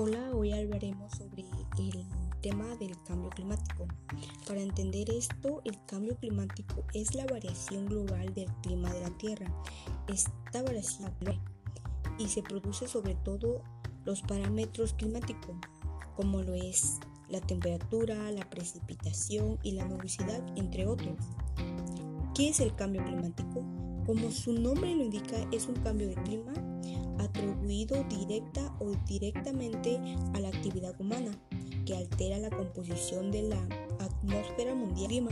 Hola, hoy hablaremos sobre el tema del cambio climático. Para entender esto, el cambio climático es la variación global del clima de la Tierra. Esta variación y se produce sobre todo los parámetros climáticos, como lo es la temperatura, la precipitación y la nubosidad, entre otros. ¿Qué es el cambio climático? Como su nombre lo indica, es un cambio de clima directa o directamente a la actividad humana que altera la composición de la atmósfera mundial.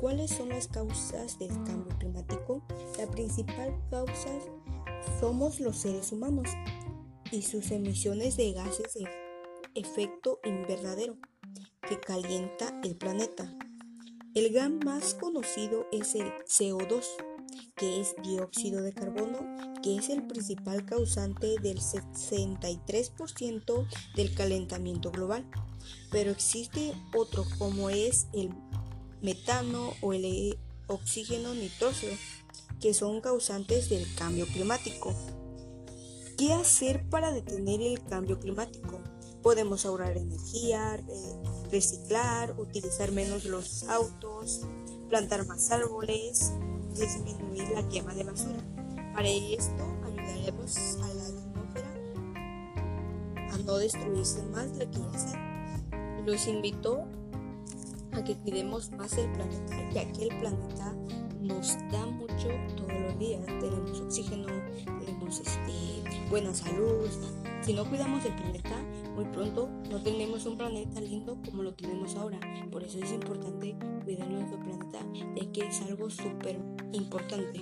¿Cuáles son las causas del cambio climático? La principal causa somos los seres humanos y sus emisiones de gases de efecto invernadero que calienta el planeta. El gas más conocido es el CO2 que es dióxido de carbono, que es el principal causante del 63% del calentamiento global. Pero existe otro como es el metano o el oxígeno nitrógeno, que son causantes del cambio climático. ¿Qué hacer para detener el cambio climático? Podemos ahorrar energía, reciclar, utilizar menos los autos, plantar más árboles, disminuir la quema de basura. Para esto ayudaremos a la atmósfera a no destruirse más de lo que ya. Los invito a que cuidemos más el planeta, ya que el planeta nos da mucho todos los días. Tenemos oxígeno, tenemos este, buena salud. Si no cuidamos el planeta, muy pronto no tenemos un planeta lindo como lo tenemos ahora. Por eso es importante cuidar nuestro planeta, ya que es algo súper importante.